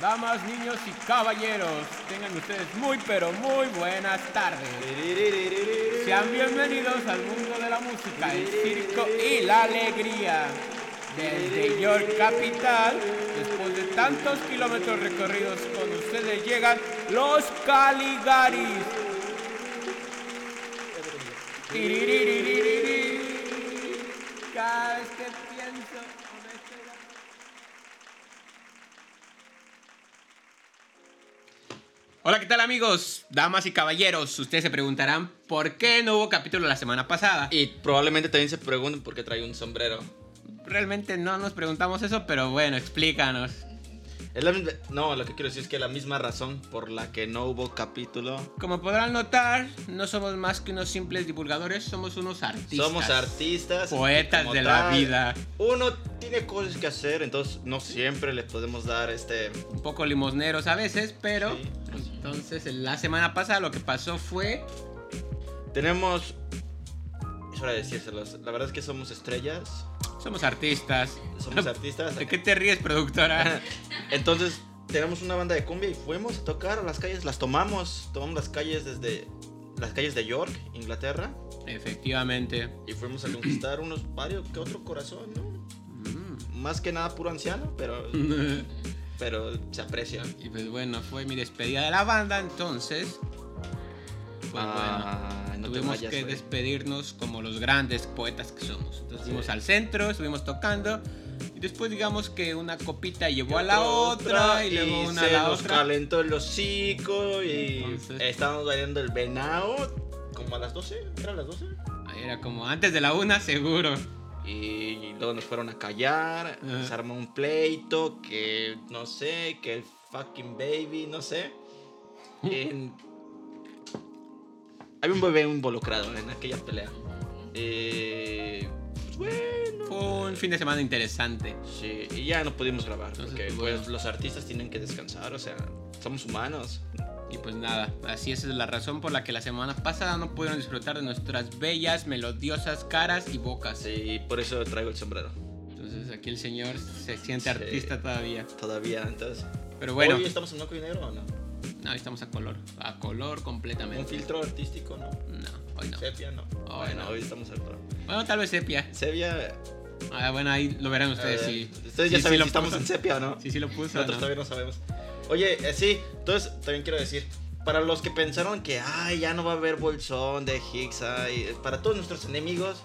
Damas, niños y caballeros, tengan ustedes muy pero muy buenas tardes. Sean bienvenidos al mundo de la música, el circo y la alegría. Desde York Capital, después de tantos kilómetros recorridos con ustedes llegan los Caligaris. Hola, ¿qué tal amigos? Damas y caballeros, ustedes se preguntarán por qué no hubo capítulo la semana pasada. Y probablemente también se pregunten por qué trae un sombrero. Realmente no nos preguntamos eso, pero bueno, explícanos. Es la misma- no, lo que quiero decir es que la misma razón por la que no hubo capítulo. Como podrán notar, no somos más que unos simples divulgadores, somos unos artistas. Somos artistas. Poetas de la vida. Uno tiene cosas que hacer, entonces no siempre les podemos dar este. Un poco limosneros a veces, pero... Sí. Entonces, la semana pasada lo que pasó fue... Tenemos. Hora de decírselos. La verdad es que somos estrellas. Somos artistas. Somos artistas. ¿De qué te ríes, productora? Entonces tenemos una banda de cumbia y fuimos a tocar a las calles, las tomamos, tomamos las calles desde las calles de York, Inglaterra, Efectivamente. y fuimos a conquistar unos varios que otro corazón, ¿no? Mm. Más que nada puro anciano, pero, pero se aprecia. Y pues bueno, fue mi despedida de la banda, entonces... Pues Ah, bueno, no tuvimos vayas, que despedirnos como los grandes poetas que somos. Entonces Sí. fuimos al centro, estuvimos tocando y después digamos que una copita llevó a Y la otra, y luego una a se la nos otra. calentó el hocico y Entonces- estábamos bailando el venado como a las 12, ¿era a las 12? Ahí Era como antes de la una seguro. Y luego nos fueron a callar, Ajá. se armó un pleito, que no sé, que el fucking baby, no sé. En- Había un bebé involucrado en aquella pelea. Eh, bueno. Fue un fin de semana interesante. Sí, y ya no pudimos grabar, Entonces, porque pues, pues, bueno. los artistas tienen que descansar, o sea, somos humanos. Y pues nada, así es la razón por la que la semana pasada no pudieron disfrutar de nuestras bellas, melodiosas caras y bocas. Sí, por eso traigo el sombrero. Entonces aquí el señor se siente Sí. artista todavía. Todavía, entonces. Pero bueno, Hoy estamos en blanco y negro o no? No, estamos a color. A color Un completamente. filtro artístico, ¿no? No, hoy no. Sepia, no. Hoy bueno, no. hoy estamos al pro. Bueno, tal vez sepia. Sepia. Ah, bueno, ahí lo verán ustedes eh, si. Ustedes si- ya si saben lo si estamos puso. en sepia o no. Si sí lo puso. Nosotros ¿no? todavía no sabemos. Oye, eh, sí, entonces también quiero decir, para los que pensaron que ay, ya no va a haber bolsón de Higgs, ay, para todos nuestros enemigos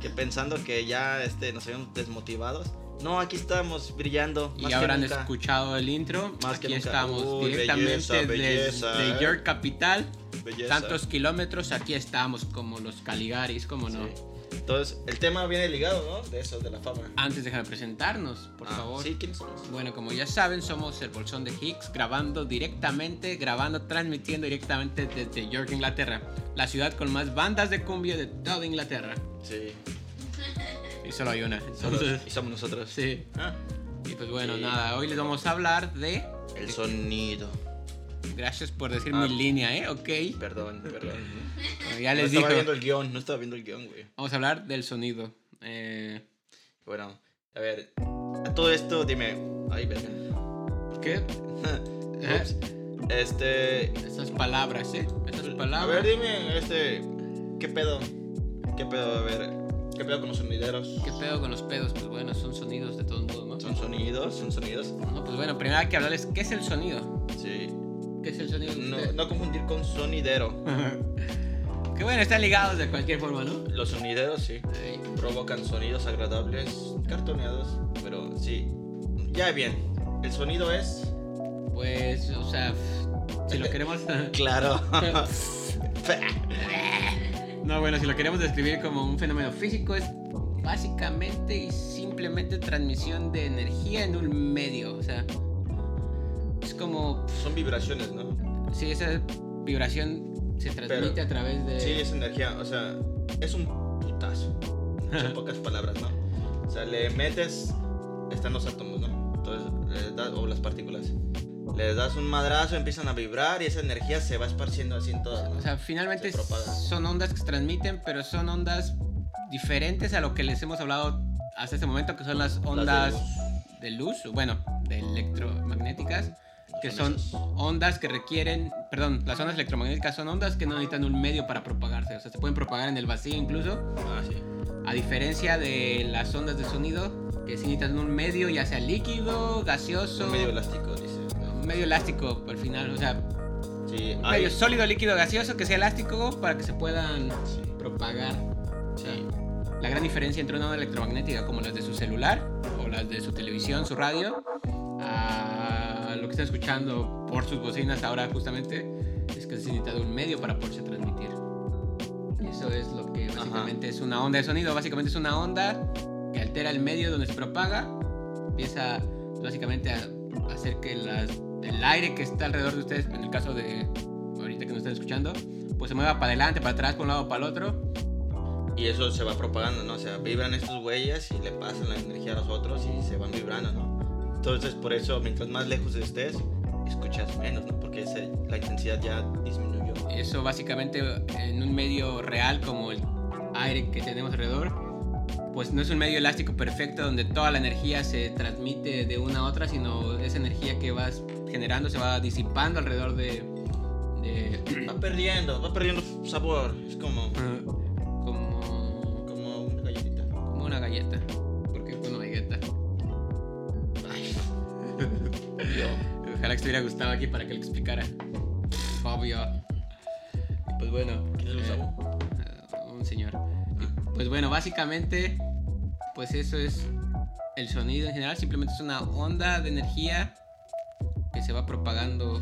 que pensando que ya este, nos habíamos desmotivados, no, aquí estamos brillando. Y que habrán nunca. escuchado el intro. Más que Aquí nunca. estamos Uy, directamente belleza, belleza, desde eh. York Capital. Belleza. Tantos kilómetros, aquí estamos como los Caligaris, como no. Sí. Entonces, el tema viene ligado, ¿no? De eso, de la fama. Antes déjame presentarnos, por Ah, favor. Sí, ¿quiénes somos? Bueno, como ya saben, somos el Bolsón de Higgs, grabando directamente, grabando, transmitiendo directamente desde York, Inglaterra, la ciudad con más bandas de cumbia de toda Inglaterra. Sí. Y solo hay una. Y somos nosotros. sí. Ah, Y pues bueno, Sí. nada, hoy les vamos a hablar de. el sonido. Gracias por decir Ah. mi línea, ¿eh? Ok. Perdón, perdón. Bueno, ya no les estaba digo. viendo el guion, no estaba viendo el guion, güey. Vamos a hablar del sonido. Eh, Bueno, a ver, a todo esto dime. Ay, verga. ¿Qué? Este. Esas palabras, ¿eh? Esas A palabras. ver, dime, este. ¿Qué pedo? ¿Qué pedo? A ver, ¿qué pedo con los sonideros? ¿Qué pedo con los pedos? Pues bueno, son sonidos de todos modos, ¿no? ¿Son sonidos? ¿Son sonidos? No, pues bueno, primero hay que hablarles qué es el sonido. Sí. ¿Qué es el sonido? No, no confundir con sonidero. que bueno, están ligados de cualquier forma, ¿no? Los sonideros, sí. Sí. Provocan sonidos agradables, cartoneados, pero sí. Ya bien, el sonido es. Pues, o sea, si lo queremos. Claro. no, bueno, si lo queremos describir como un fenómeno físico, es básicamente y simplemente transmisión de energía en un medio. O sea, es como Son vibraciones, ¿no? si esa vibración se transmite Pero- a través de. Sí, es energía, o sea, es un putazo. En pocas palabras, ¿no? O sea, le metes, están los átomos, ¿no? Entonces, o las partículas. Les das un madrazo, empiezan a vibrar y esa energía se va esparciendo así en todas, ¿no? O sea, finalmente son ondas que se transmiten, pero son ondas diferentes a lo que les hemos hablado hasta este momento, que son las ondas luz. de luz. Bueno, de electromagnéticas, que son ondas que requieren, perdón, las ondas electromagnéticas son ondas que no necesitan un medio para propagarse, o sea, se pueden propagar en el vacío incluso, Ah, sí. a diferencia de las ondas de sonido, que sí necesitan un medio, ya sea líquido, gaseoso, Un medio elástico, dice. Medio elástico al final, o sea, Sí, hay. medio sólido, líquido, gaseoso que sea elástico para que se puedan Sí. propagar. O sea, Sí. la gran diferencia entre una onda electromagnética como las de su celular o las de su televisión, su radio, a lo que están escuchando por sus bocinas ahora justamente es que se necesita de un medio para poderse transmitir. Eso es lo que básicamente es una onda de sonido. Básicamente es una onda que altera el medio donde se propaga. Empieza básicamente a hacer que las, el aire que está alrededor de ustedes, en el caso de ahorita que nos están escuchando, pues se mueva para adelante, para atrás, por un lado, para el otro. Y eso se va propagando, ¿no? O sea, vibran estos huellas y le pasan la energía a los otros y se van vibrando, ¿no? Entonces, por eso, mientras más lejos estés, escuchas menos, ¿no? Porque ese- la intensidad ya disminuyó. Eso básicamente en un medio real como el aire que tenemos alrededor, pues no es un medio elástico perfecto donde toda la energía se transmite de una a otra, sino esa energía que vas generando se va disipando alrededor de... de Va perdiendo, va perdiendo sabor. Es como, como, como una galletita. como una galleta. ¿Por qué una galleta? Ay. Ojalá que estuviera Gustavo aquí para que le explicara. Obvio. Y pues bueno. ¿Quién es Gustavo? eh, un señor. Y pues bueno, básicamente, pues eso es el sonido en general. Simplemente es una onda de energía que se va propagando.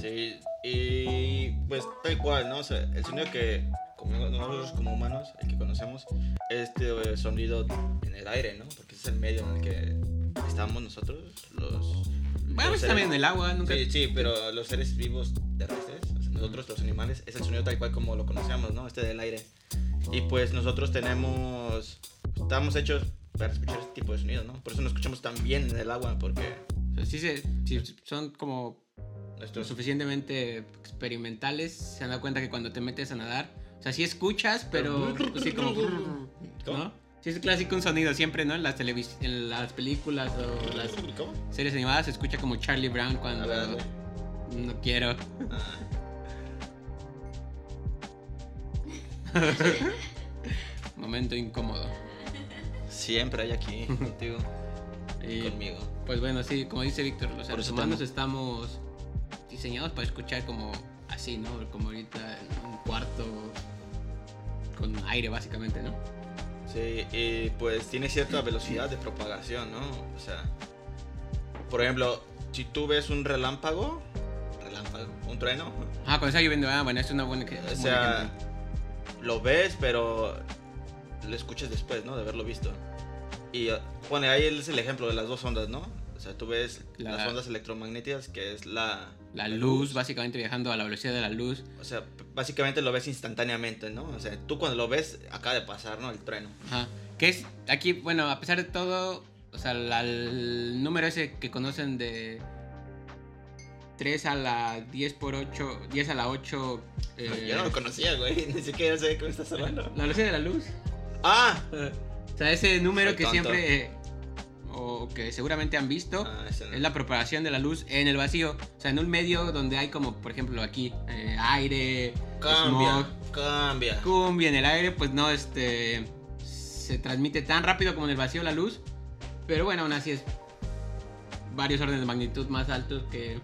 Sí, y pues tal cual, ¿no? O sea, el sonido que como nosotros como humanos, el que conocemos, este eh, sonido en el aire, ¿no? Porque ese es el medio en el que estamos nosotros, los... Bueno, los también en el agua, nunca. Sí, sí, pero los seres vivos terrestres, o sea, nosotros los animales, es el sonido tal cual como lo conocemos, ¿no? Este del aire. Y pues nosotros tenemos, estamos hechos para escuchar este tipo de sonido, ¿no? Por eso nos escuchamos tan bien en el agua, porque sí, se- sí son como lo suficientemente experimentales. Se han dado cuenta que cuando te metes a nadar, o sea, sí escuchas, pero sí como. ¿Cómo? ¿No? Sí, es clásico un sonido siempre, ¿no? En las, televis en las películas o las ¿Cómo? series animadas se escucha como Charlie Brown cuando ver, no quiero. Ah. Momento incómodo. Siempre hay aquí contigo, Y, conmigo. pues bueno, sí, como dice Víctor, los seres humanos estamos diseñados para escuchar como así, ¿no? Como ahorita en un cuarto con aire, básicamente, ¿no? Sí, y pues tiene cierta velocidad de propagación, ¿no? O sea, por ejemplo, si tú ves un relámpago, relámpago, un trueno, Ah, cuando está lloviendo, ah, bueno, es una buena que. o sea, lo ves, pero lo escuchas después, ¿no? De haberlo visto. Y bueno, ahí es el ejemplo de las dos ondas, ¿no? O sea, tú ves La- las ondas electromagnéticas, que es la... La luz, básicamente viajando a la velocidad de la luz. O sea, básicamente lo ves instantáneamente, ¿no? O sea, tú cuando lo ves, acaba de pasar, ¿no? El trueno. Ajá. Que es aquí, bueno, a pesar de todo, o sea, la- el número ese que conocen de 3 a la 10 por 8, 10 a la 8. eh, Yo no lo conocía, güey. Ni siquiera sé de me estás hablando. la velocidad de la luz. ¡Ah! O sea, ese número Soy que tonto. siempre, eh, o que seguramente han visto, Ah, no. es la propagación de la luz en el vacío. O sea, en un medio donde hay como, por ejemplo, aquí, eh, aire, Cambia, smog, cambia. cumbia en el aire, pues no, este, se transmite tan rápido como en el vacío la luz. Pero bueno, aún así es varios órdenes de magnitud más altos que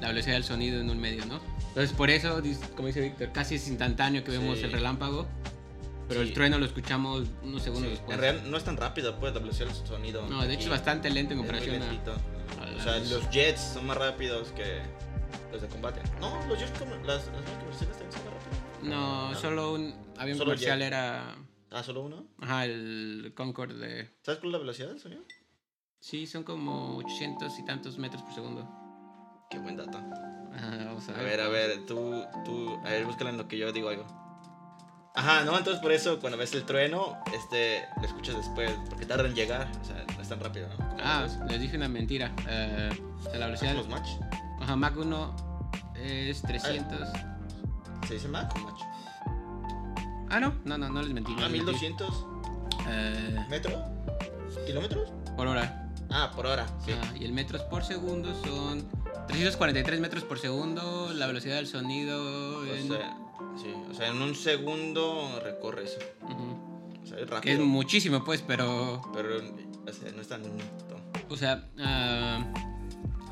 la velocidad del sonido en un medio, ¿no? Entonces por eso, como dice Víctor, casi es instantáneo que vemos Sí. el relámpago. Pero Sí. el trueno lo escuchamos unos segundos Sí, después. En realidad no es tan rápido, pues, la velocidad del sonido. No, de hecho es bastante lento en es muy comparación a... a O sea, los jets son más rápidos que los de combate. No, los jets, como, las, las comerciales también son más rápidos. No, No. solo un avión Solo comercial jet. era... Ah, solo uno. Ajá, el Concorde de... ¿Sabes cuál es la velocidad del sonido? Sí, son como 800 y tantos metros por segundo. Qué buen dato. Ajá, vamos a A ver. ver, a ver, tú, tú, a ver, búscala en lo que yo digo algo. Ajá, no, entonces por eso cuando ves el trueno, este, lo escuchas después, porque tarda en llegar, o sea, no es tan rápido, ¿no? Ah, los- les dije una mentira. Eh, sea, la velocidad... ¿Hacemos match? Ajá, Mach 1 es 300. ¿Se dice Mach o match? Ah, no, no, no, no les mentí. Ah, les mentí. 1200 Eh, metros, kilómetros. por hora. Ah, por hora, sí. Ah, y el metros por segundo son 343 metros por segundo, la velocidad del sonido. O en- sea, sí, o sea, en un segundo recorre eso. O sea, es Que es rápido. muchísimo, pues, pero. Pero o sea, no es tan lento. O sea, ah,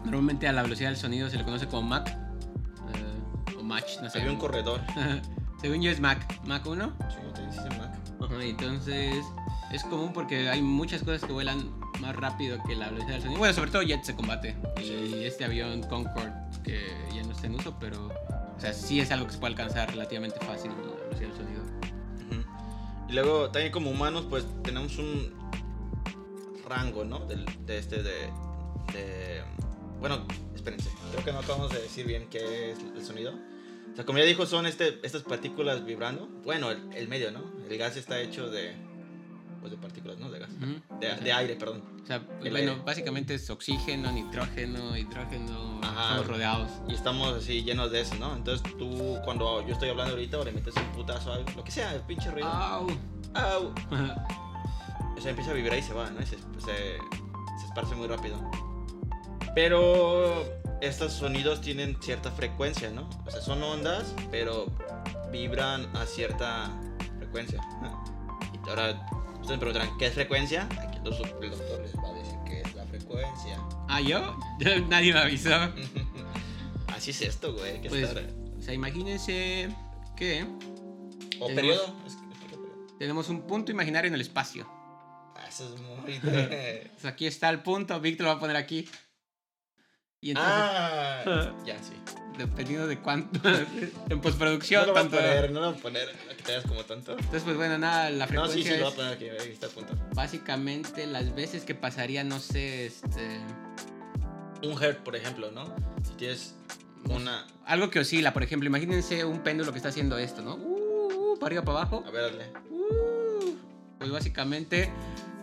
normalmente a la velocidad del sonido se le conoce como Mach. eh, o Mach, no sé. Había un corredor. Según yo es Mach. Mach 1. Sí, te dice Mac. Ajá, entonces es común porque hay muchas cosas que vuelan más rápido que la velocidad del sonido. Bueno, sobre todo jets de combate. Y este avión Concorde, que ya no está en uso, pero. O sea, sí es algo que se puede alcanzar relativamente fácil la velocidad del sonido. Y luego también como humanos pues tenemos un rango, ¿no? Del- de este de, de- Bueno, espérense. Creo que no acabamos de decir bien qué es el sonido. O sea, como ya dijo, son este, estas partículas vibrando. Bueno, el, el medio, ¿no? El gas está hecho de... Pues de partículas, ¿no? De gas. Ujú. De, O sea, de aire, perdón. O sea, pues, El bueno, aire. básicamente es oxígeno, nitrógeno, hidrógeno. Ajá. Estamos rodeados. Y estamos así llenos de eso, ¿no? Entonces tú, cuando yo estoy hablando ahorita, o le metes un putazo a algo, lo que sea, el pinche ruido. ¡Au! ¡Au! O sea, empieza a vibrar y se va, ¿no? Y se, se, se esparce muy rápido. Pero estos sonidos tienen cierta frecuencia, ¿no? O sea, son ondas, pero vibran a cierta frecuencia. Y ahora, ustedes me preguntarán, ¿qué es frecuencia? Aquí el doctor el doctor les va a decir qué es la frecuencia. ¿Ah, yo? Nadie me avisó. Así es esto, güey. que Pues, estar- o sea, imagínense que O tenemos- periodo. Es- tenemos un punto imaginario en el espacio. Ah, Eso es muy... de- sea, aquí está el punto, Víctor lo va a poner aquí. Y entonces, ah, ya, sí. Dependiendo de cuánto, en No postproducción, lo voy a tanto... poner, no lo voy a poner, que como tonto. Entonces, pues bueno, nada, la No, frecuencia sí, sí, lo voy a poner aquí, ahí está el punto. básicamente las veces que pasaría, no sé, este... Un hertz, por ejemplo, ¿no? Si tienes una... Algo que oscila, por ejemplo, imagínense un péndulo que está haciendo esto, ¿no? Uh, uh, para arriba, para abajo. A ver, dale. Uh, pues básicamente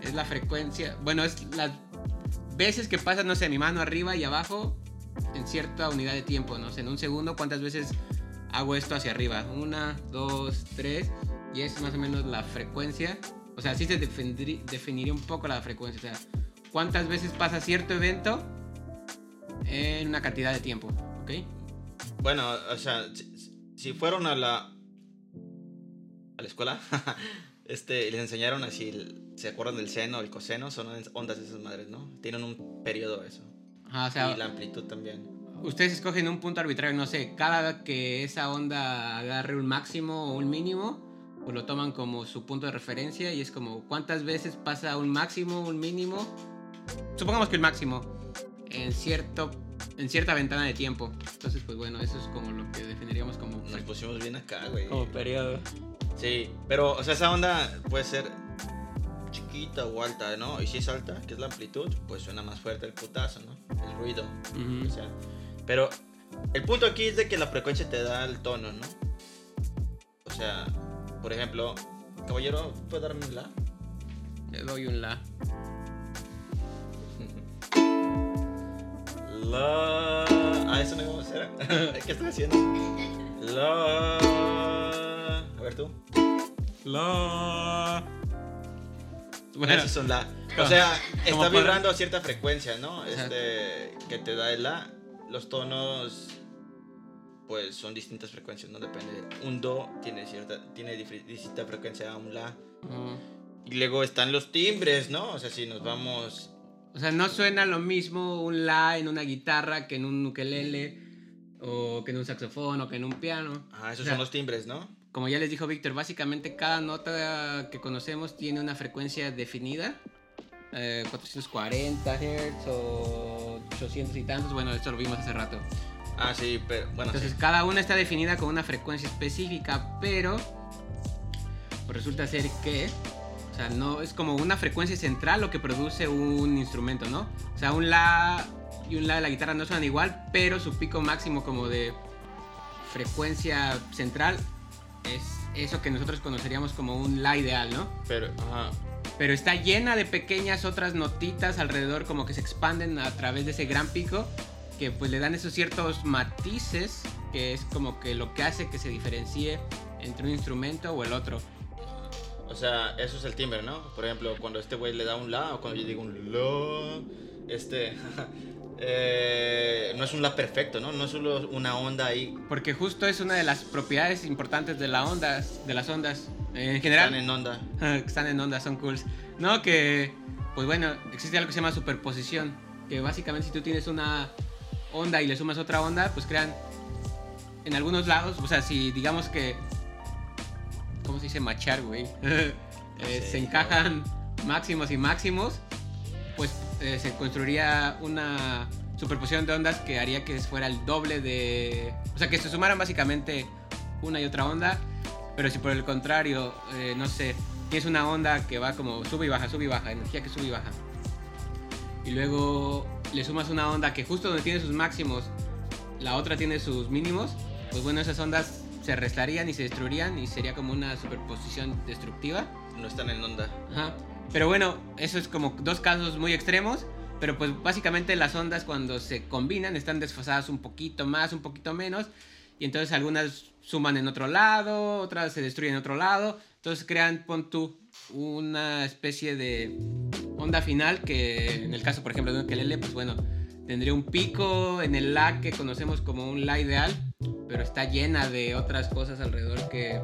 es la frecuencia, bueno, es las veces que pasa, no sé, mi mano arriba y abajo en cierta unidad de tiempo, no sé, en un segundo, cuántas veces hago esto hacia arriba. Una, dos, tres, y es más o menos la frecuencia. O sea, así se definiría un poco la frecuencia. O sea, cuántas veces pasa cierto evento en una cantidad de tiempo, ¿ok? Bueno, o sea, si, si fueron a la... A la escuela, este, les enseñaron así, ¿se acuerdan del seno, el coseno? Son ondas esas madres, ¿no? Tienen un periodo eso. Ajá, o sea, y la amplitud también. ustedes escogen un punto arbitrario, no sé, cada que esa onda agarre un máximo o un mínimo, pues lo toman como su punto de referencia y es como cuántas veces pasa un máximo, un mínimo. Supongamos que el máximo en cierto en cierta ventana de tiempo. Entonces, pues bueno, eso es como lo que definiríamos como Nos pusimos bien acá, güey. periodo. Sí, pero, o sea, esa onda puede ser chiquita o alta, ¿no? Y si es alta, que es la amplitud, pues suena más fuerte el putazo, ¿no? El ruido. O sea, pero el punto aquí es de que la frecuencia te da el tono, ¿no? O sea, por ejemplo, caballero, ¿puede darme un la? Le doy un la. La. Ah, eso no vamos a hacer. ¿Qué estoy haciendo? La. A ver tú. La. Bueno, Esos son la. O sea, está para- vibrando a cierta frecuencia, ¿no? Este, que te da el la. Los tonos, pues son distintas frecuencias, ¿no? Depende. Un do tiene cierta, tiene distinta frecuencia a un la. Y luego están los timbres, ¿no? O sea, si nos vamos. O sea, no suena lo mismo un la en una guitarra que en un ukelele o que en un saxofón o que en un piano. Ah, esos O sea, son los timbres, ¿no? Como ya les dijo Víctor, básicamente cada nota que conocemos tiene una frecuencia definida. eh, 440 Hz o 800 y tantos. Bueno, esto lo vimos hace rato. Ah, sí, pero bueno, Entonces sí. cada una está definida con una frecuencia específica, pero pues resulta ser que, o sea, no es como una frecuencia central lo que produce un instrumento, ¿no? O sea, un la y un la de la guitarra no suenan igual, pero su pico máximo como de frecuencia central es eso que nosotros conoceríamos como un la ideal, ¿no? Pero, ajá. Pero está llena de pequeñas otras notitas alrededor como que se expanden a través de ese gran pico que pues le dan esos ciertos matices que es como que lo que hace que se diferencie entre un instrumento o el otro. O sea, eso es el timbre, ¿no? Por ejemplo, cuando este güey le da un la o cuando yo digo un la, este, eh, no es un la perfecto, ¿no? No es solo una onda ahí. Porque justo es una de las propiedades importantes de, la ondas, de las ondas. En general. Están en onda. están en onda, son cools. No, que, pues bueno, existe algo que se llama superposición. Que básicamente si tú tienes una onda y le sumas otra onda, pues crean en algunos lados, o sea, si digamos que, ¿cómo se dice machar, güey? Eh, se encajan máximos y máximos, pues eh, se construiría una superposición de ondas que haría que fuera el doble de... O sea, que se sumaran básicamente una y otra onda, pero si por el contrario, eh, no sé, tienes una onda que va como sube y baja, sube y baja, energía que sube y baja, y luego le sumas una onda que justo donde tiene sus máximos, la otra tiene sus mínimos, pues bueno, esas ondas se restarían y se destruirían y sería como una superposición destructiva. No están en onda. Ajá. Pero bueno, eso es como dos casos muy extremos. Pero pues básicamente las ondas cuando se combinan están desfasadas un poquito más, un poquito menos. Y entonces algunas suman en otro lado, otras se destruyen en otro lado. Entonces crean, pon tú, una especie de onda final que en el caso, por ejemplo, de un ukelele, pues bueno, tendría un pico en el La que conocemos como un La ideal pero está llena de otras cosas alrededor que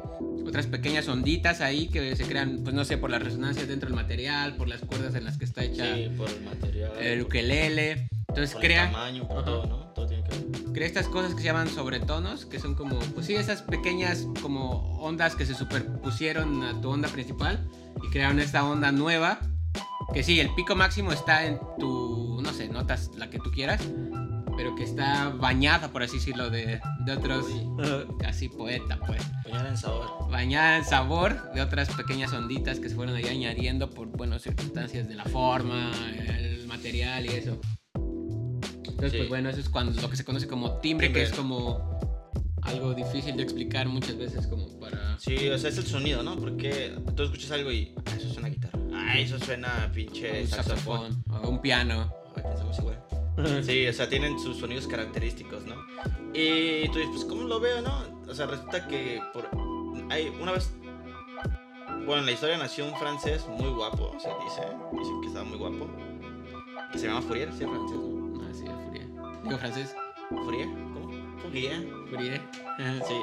otras pequeñas onditas ahí que se crean, pues no sé, por las resonancias dentro del material, por las cuerdas en las que está hecha sí, por el material, el ukelele. Entonces por crea el tamaño, por todo, ¿no? Todo tiene que ver. crea estas cosas que se llaman sobretonos, que son como, pues sí, esas pequeñas como ondas que se superpusieron a tu onda principal y crearon esta onda nueva. Que sí, el pico máximo está en tu, no sé, notas la que tú quieras, pero que está bañada, por así decirlo, de, de otros, casi poeta, pues. Bañada en sabor. Bañada en sabor de otras pequeñas onditas que se fueron ahí añadiendo por, bueno, circunstancias de la forma, el material y eso. Entonces, Sí. pues bueno, eso es cuando lo que se conoce como timbre, Timbre. que es como algo difícil de explicar muchas veces como para... Sí, o sea, es el sonido, ¿no? Porque tú escuchas algo y ah, eso suena a guitarra. Ah, eso suena a pinche un saxofón. saxofón o un piano. Ay, pensamos igual. Sí, o sea, tienen sus sonidos característicos, ¿no? Y tú dices, pues, ¿cómo lo veo, no? O sea, resulta que por... hay una vez... Bueno, en la historia nació un francés muy guapo, se dice. Dicen que estaba muy guapo. Que se llama Fourier, ¿sí? francés, ¿no? Ah, sí, Fourier. Digo francés. ¿Fourier? ¿Cómo? Fourier. Fourier. Sí.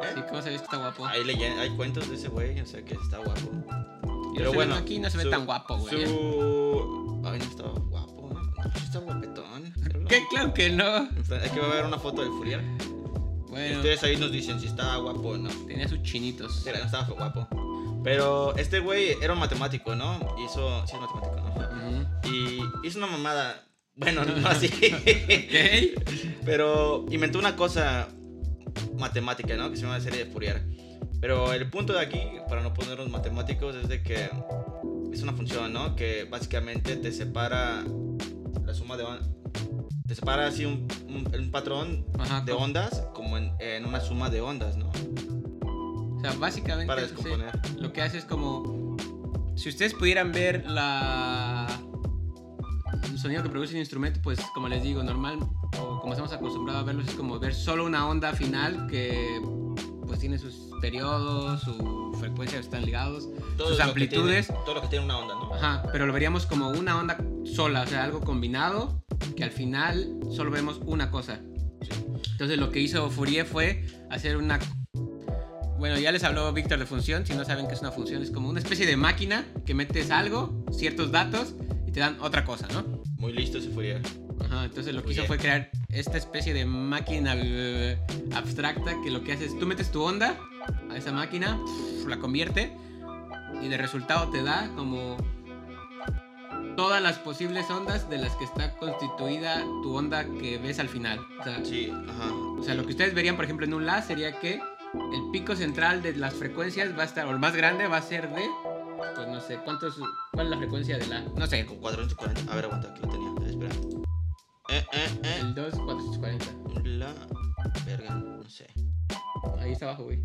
Sí, ¿Eh? ¿cómo sabes que está guapo? Hay, hay cuentos de ese güey, o sea, que está guapo. Pero bueno, aquí no se ve su- tan guapo, güey. Su... Ay, no estaba guapo, ¿no? Estaba guapetón. ¿Qué? Claro que no. Hay que ver una foto del Fourier. Bueno, Ustedes ahí nos dicen si estaba guapo o no. tenía sus chinitos. Sí, no estaba guapo. Pero este güey era un matemático, ¿no? Hizo. Sí, es matemático, ¿no? Ujú. Y hizo una mamada. Bueno, no así. ¿Qué? Pero inventó una cosa matemática, ¿no? Que se llama la serie de Fourier. Pero el punto de aquí, para no ponernos matemáticos, es de que es una función, ¿no? Que básicamente te separa la suma de te separa así un, un- un patrón Ajá, de ondas como en, en una suma de ondas, ¿no? O sea, básicamente Para descomponer. lo que hace es como... Si ustedes pudieran ver la... El sonido que produce un instrumento, pues como les digo, normal, o como estamos acostumbrados a verlos, es como ver solo una onda final que pues tiene sus periodos, su frecuencia están ligados, Todo sus amplitudes. tiene- todo lo que tiene una onda, ¿no? Ajá, pero lo veríamos como una onda sola, o sea, algo combinado, que al final solo vemos una cosa. Sí. Entonces lo que hizo Fourier fue hacer una... Bueno, ya les habló Víctor de función, si no saben qué es una función, es como una especie de máquina que metes algo, ciertos datos, y te dan otra cosa, ¿no? Muy listo ese Fourier. Ajá, entonces lo que hizo fue crear esta especie de máquina eh, abstracta que lo que hace es tú metes tu onda a esa máquina, la convierte y de resultado te da como todas las posibles ondas de las que está constituida tu onda que ves al final. O sea, Sí, ajá. o sea, lo que ustedes verían, por ejemplo, en un La sería que el pico central de las frecuencias va a estar, o el más grande va a ser de, pues no sé, ¿cuántos, ¿cuál es la frecuencia de La? No sé, Con 440. A ver, aguanta, aquí lo tenía. Espera. Eh, eh, eh. el 2, 440. La. Verga, no sé. Ahí está abajo, güey.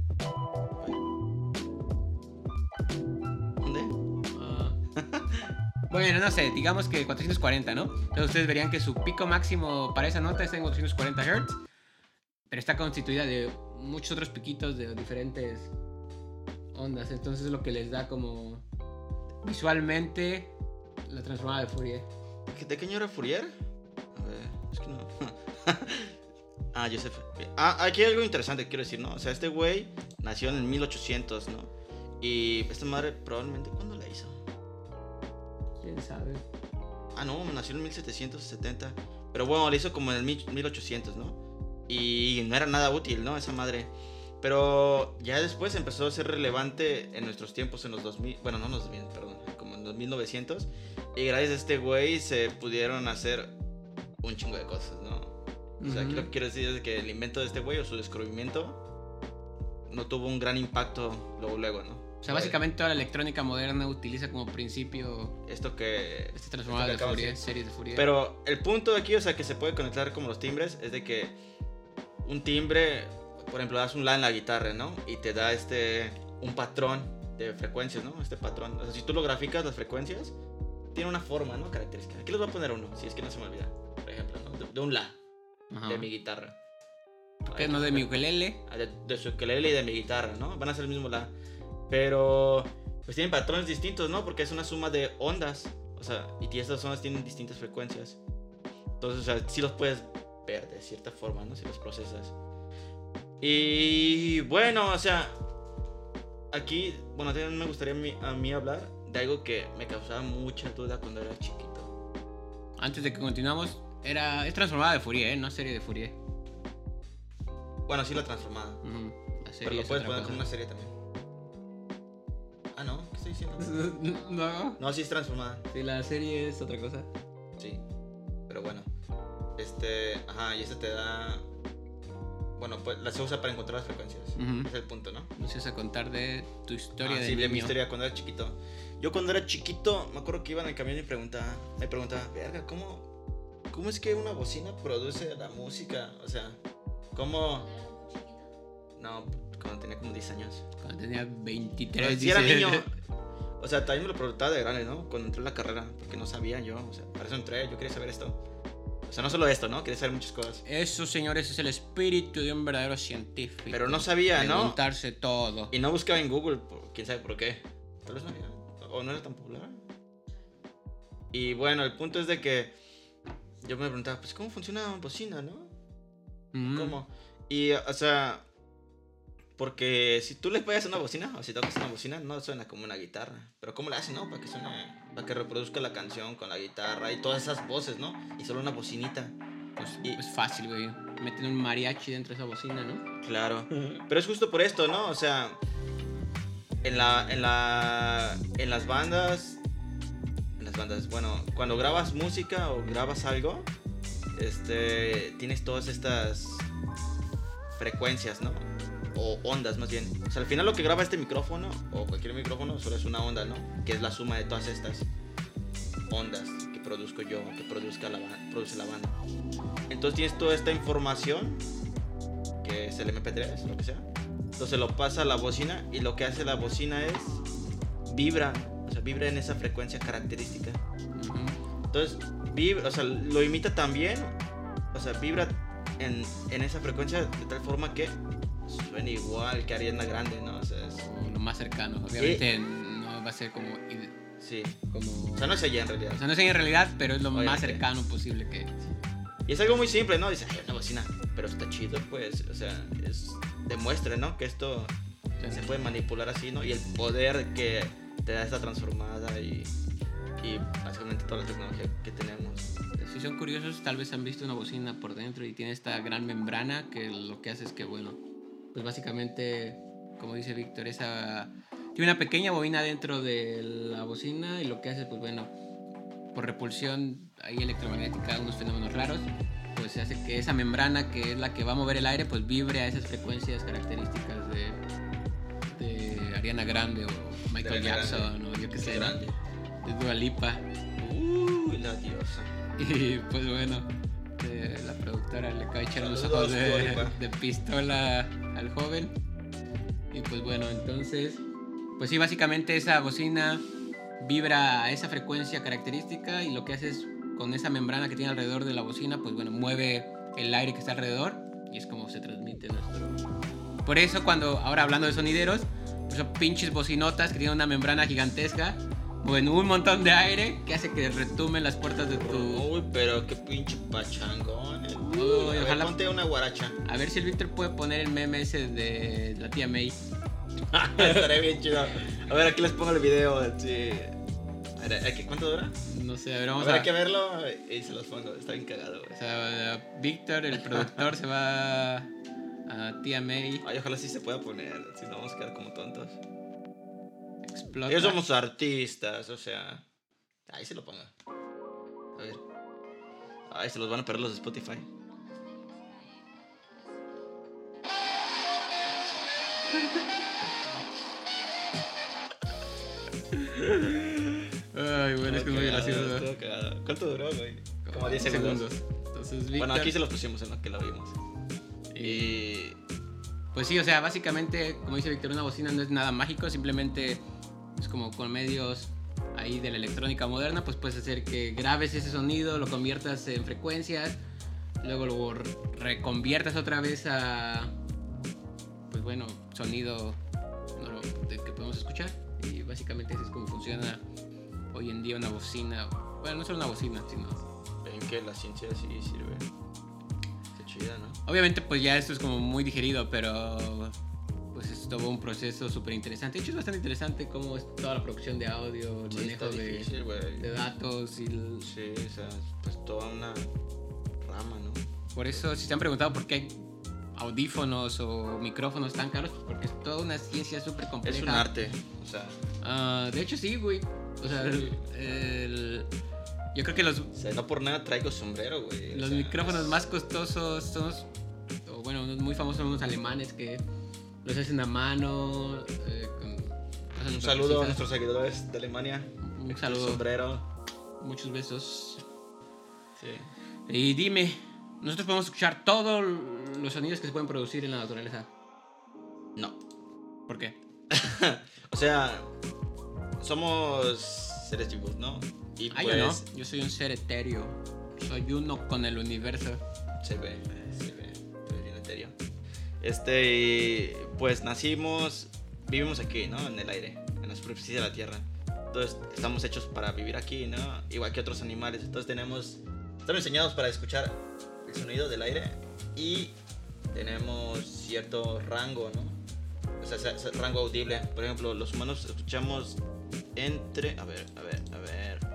¿Dónde? Ah. bueno, no sé, digamos que 440, ¿no? Entonces ustedes verían que su pico máximo para esa nota está en 440 Hz, pero está constituida de muchos otros piquitos de diferentes ondas. Entonces es lo que les da como visualmente la transformada de Fourier. ¿De qué año era Fourier? A ver, es que no. ah, Joseph. Ah, aquí hay algo interesante que quiero decir, ¿no? O sea, este güey nació en el 1800, ¿no? Y esta madre probablemente, ¿cuándo la hizo? ¿Quién sabe? Ah, no, nació en 1770. Pero bueno, la hizo como en el 1800, ¿no? Y no era nada útil, ¿no? Esa madre. Pero ya después empezó a ser relevante en nuestros tiempos, en los 2000. Bueno, no en los 2000, perdón. Como en los 1900. Y gracias a este güey se pudieron hacer un chingo de cosas, ¿no? O sea, aquí lo que quiero decir es que el invento de este güey o su descubrimiento no tuvo un gran impacto luego, luego, ¿no? O sea, básicamente toda la electrónica moderna utiliza como principio esto que... Este transformador de Fourier, series de Fourier. Pero el punto de aquí, o sea, que se puede conectar como los timbres, es de que un timbre, por ejemplo, das un La en la guitarra, ¿no? Y te da este, un patrón de frecuencias, ¿no? Este patrón. O sea, si tú lo graficas las frecuencias, tiene una forma, ¿no? Característica. Aquí les voy a poner uno, si es que no se me olvida. Ejemplo, ¿no? De, un La, de mi guitarra. ¿Qué? ¿No de mi ukelele? Ah, de, de, su ukelele y de mi guitarra, ¿no? Van a ser el mismo La. Pero, pues tienen patrones distintos, ¿no? Porque es una suma de ondas. O sea, y estas ondas tienen distintas frecuencias. Entonces, o sea, sí los puedes ver de cierta forma, ¿no? Si los procesas. Y bueno, o sea, aquí, bueno, también me gustaría a mí, hablar de algo que me causaba mucha duda cuando era chiquito. Antes de que continuamos, era, es transformada de Fourier, ¿eh? No serie de Fourier. Bueno, sí la transformada. Pero lo puedes poner como una serie también. Ah, no, ¿qué estoy diciendo? no. No, sí es transformada. Sí, la serie es otra cosa. Sí. Pero bueno. Este. Ajá, y ese te da. Bueno, pues la se usa para encontrar las frecuencias. Es el punto, ¿no? Nos a contar de tu historia ah, de Sí, de mi historia cuando era chiquito. Yo cuando era chiquito, me acuerdo que iba en el camión y preguntaba, me preguntaba, verga, ¿cómo, ¿cómo es que una bocina produce la música? O sea, ¿cómo. No, cuando tenía como 10 años. Cuando tenía 23, Si era niño. O sea, también me lo preguntaba de grande, ¿no? Cuando entré en la carrera, porque no sabía yo. O sea, para eso entré, yo quería saber esto. O sea, no solo esto, ¿no? Quería saber muchas cosas. Eso, señores, es el espíritu de un verdadero científico. Pero no sabía, ¿no? Preguntarse todo. Y no buscaba en Google, quién sabe por qué. Tal vez no había. O no era tan popular. Y bueno, el punto es de que yo me preguntaba, pues, ¿cómo funciona una bocina, no? ¿Cómo? Y, o sea, porque si tú le pegas una bocina, o si tocas una bocina, no suena como una guitarra. Pero ¿cómo le hacen, no? Para que suene, para que reproduzca la canción con la guitarra y todas esas voces, ¿no? Y solo una bocinita. Pues es fácil, güey. Meten un mariachi dentro de esa bocina, ¿no? Claro. Pero es justo por esto, ¿no? O sea, en la, en la, en las bandas, las bandas, bueno, cuando grabas música o grabas algo, este, tienes todas estas frecuencias, ¿no? o ondas más bien. O sea, al final lo que graba este micrófono o cualquier micrófono solo es una onda, ¿no? Que es la suma de todas estas ondas que produzco yo, que produzca la, produce la banda. Entonces tienes toda esta información, que es el MP3, lo que sea. Entonces lo pasa a la bocina y lo que hace la bocina es vibra, sea, vibra en esa frecuencia característica. Entonces, vibra, o sea, lo imita también, o sea, vibra en, en esa frecuencia de tal forma que suena igual que Ariana Grande, ¿no? O sea, es... lo más cercano. Obviamente no va a ser como. Sí. Como... O sea, no es ella en realidad. O sea, no es ella en realidad, pero es lo más cercano posible que. Y es algo muy simple, ¿no? Dice, ay, una bocina, pero está chido, pues. O sea, es, demuestra, ¿no? Que esto se puede manipular así, ¿no? Y el poder que te da esta transformada y, y básicamente toda la tecnología que tenemos. Si son curiosos, tal vez han visto una bocina por dentro y tiene esta gran membrana que lo que hace es que, bueno, pues básicamente, como dice Víctor, esa tiene una pequeña bobina dentro de la bocina y lo que hace, pues bueno, por repulsión ahí electromagnética, unos fenómenos raros, pues se hace que esa membrana que es la que va a mover el aire, pues vibre a esas frecuencias características de, de Ariana Grande o Michael Jackson o yo qué sé, grande. de Dua Lipa. Uy, la diosa. Y pues bueno, la productora le acaba de echar los ojos de, pistola al joven. Y pues bueno, entonces, pues sí, básicamente esa bocina vibra a esa frecuencia característica y lo que hace es con esa membrana que tiene alrededor de la bocina, pues bueno, mueve el aire que está alrededor y es como se transmite nuestro... Por eso cuando, ahora hablando de sonideros, son pinches bocinotas que tienen una membrana gigantesca o en un montón de aire que hace que retumen las puertas de tu. Uy, pero qué pinche pachangón. eh. Uy, ver, ojalá- Ponte una guaracha. A ver si el Víctor puede poner el meme ese de la tía May. Estaré bien chido. A ver, aquí les pongo el video. Sí. A ver, ¿aquí- ¿cuánto dura? No sé, a ver, A vamos ver, a. hay que verlo y se los pongo. Está bien cagado, güey. O sea, Víctor, el productor, se va a tía May. Ay, ojalá sí se pueda poner. Si no, vamos a quedar como tontos. Explota. Ellos somos artistas, o sea. Ahí se lo ponga. A ver. Ay, se los van a perder los de Spotify. Ay, bueno, es que es muy gracioso. ¿Cuánto duró, güey? Como 10 10 segundos. Entonces. Bueno, aquí se los pusimos en lo que lo vimos. Y. Pues sí, o sea, básicamente, como dice Víctor, una bocina no es nada mágico, simplemente es como con medios ahí de la electrónica moderna, pues puedes hacer que grabes ese sonido, lo conviertas en frecuencias, luego lo re- reconviertas otra vez a, pues bueno, sonido que podemos escuchar. Y básicamente así es como funciona hoy en día una bocina. Bueno, no solo una bocina, sino Ven que la ciencia sí sirve. Obviamente, pues ya esto es como muy digerido, pero pues es todo un proceso súper interesante. De hecho, es bastante interesante cómo es toda la producción de audio, el Sí, manejo de, difícil, güey. de datos. Y el- Sí, o sea, pues toda una rama, ¿no? Por eso, si se han preguntado por qué hay audífonos o micrófonos tan caros, pues porque es toda una ciencia súper compleja. Es un arte, o sea, Ah, de hecho, sí, güey. O sea, el- el- yo creo que los, o sea, no por nada traigo sombrero, güey. o los sea, micrófonos es- más costosos son los, o bueno, unos muy famosos son unos alemanes que los hacen a mano. eh, con Un saludo a nuestros seguidores de Alemania. Un saludo, sombrero. muchos besos. Sí. Y dime, nosotros podemos escuchar todos los sonidos que se pueden producir en la naturaleza. No. ¿Por qué? O sea, somos seres vivos, ¿no? Y Ah, pues yo no. Yo soy un ser etéreo. Soy uno con el universo. se ve, se ve, bien etéreo. Este, pues nacimos, vivimos aquí, ¿no? En el aire, en la superficie de la Tierra. Entonces, estamos hechos para vivir aquí, ¿no? Igual que otros animales. Entonces, tenemos, estamos diseñados para escuchar el sonido del aire y tenemos cierto rango, ¿no? O sea, rango audible. Por ejemplo, los humanos escuchamos entre, a ver, a ver, a ver.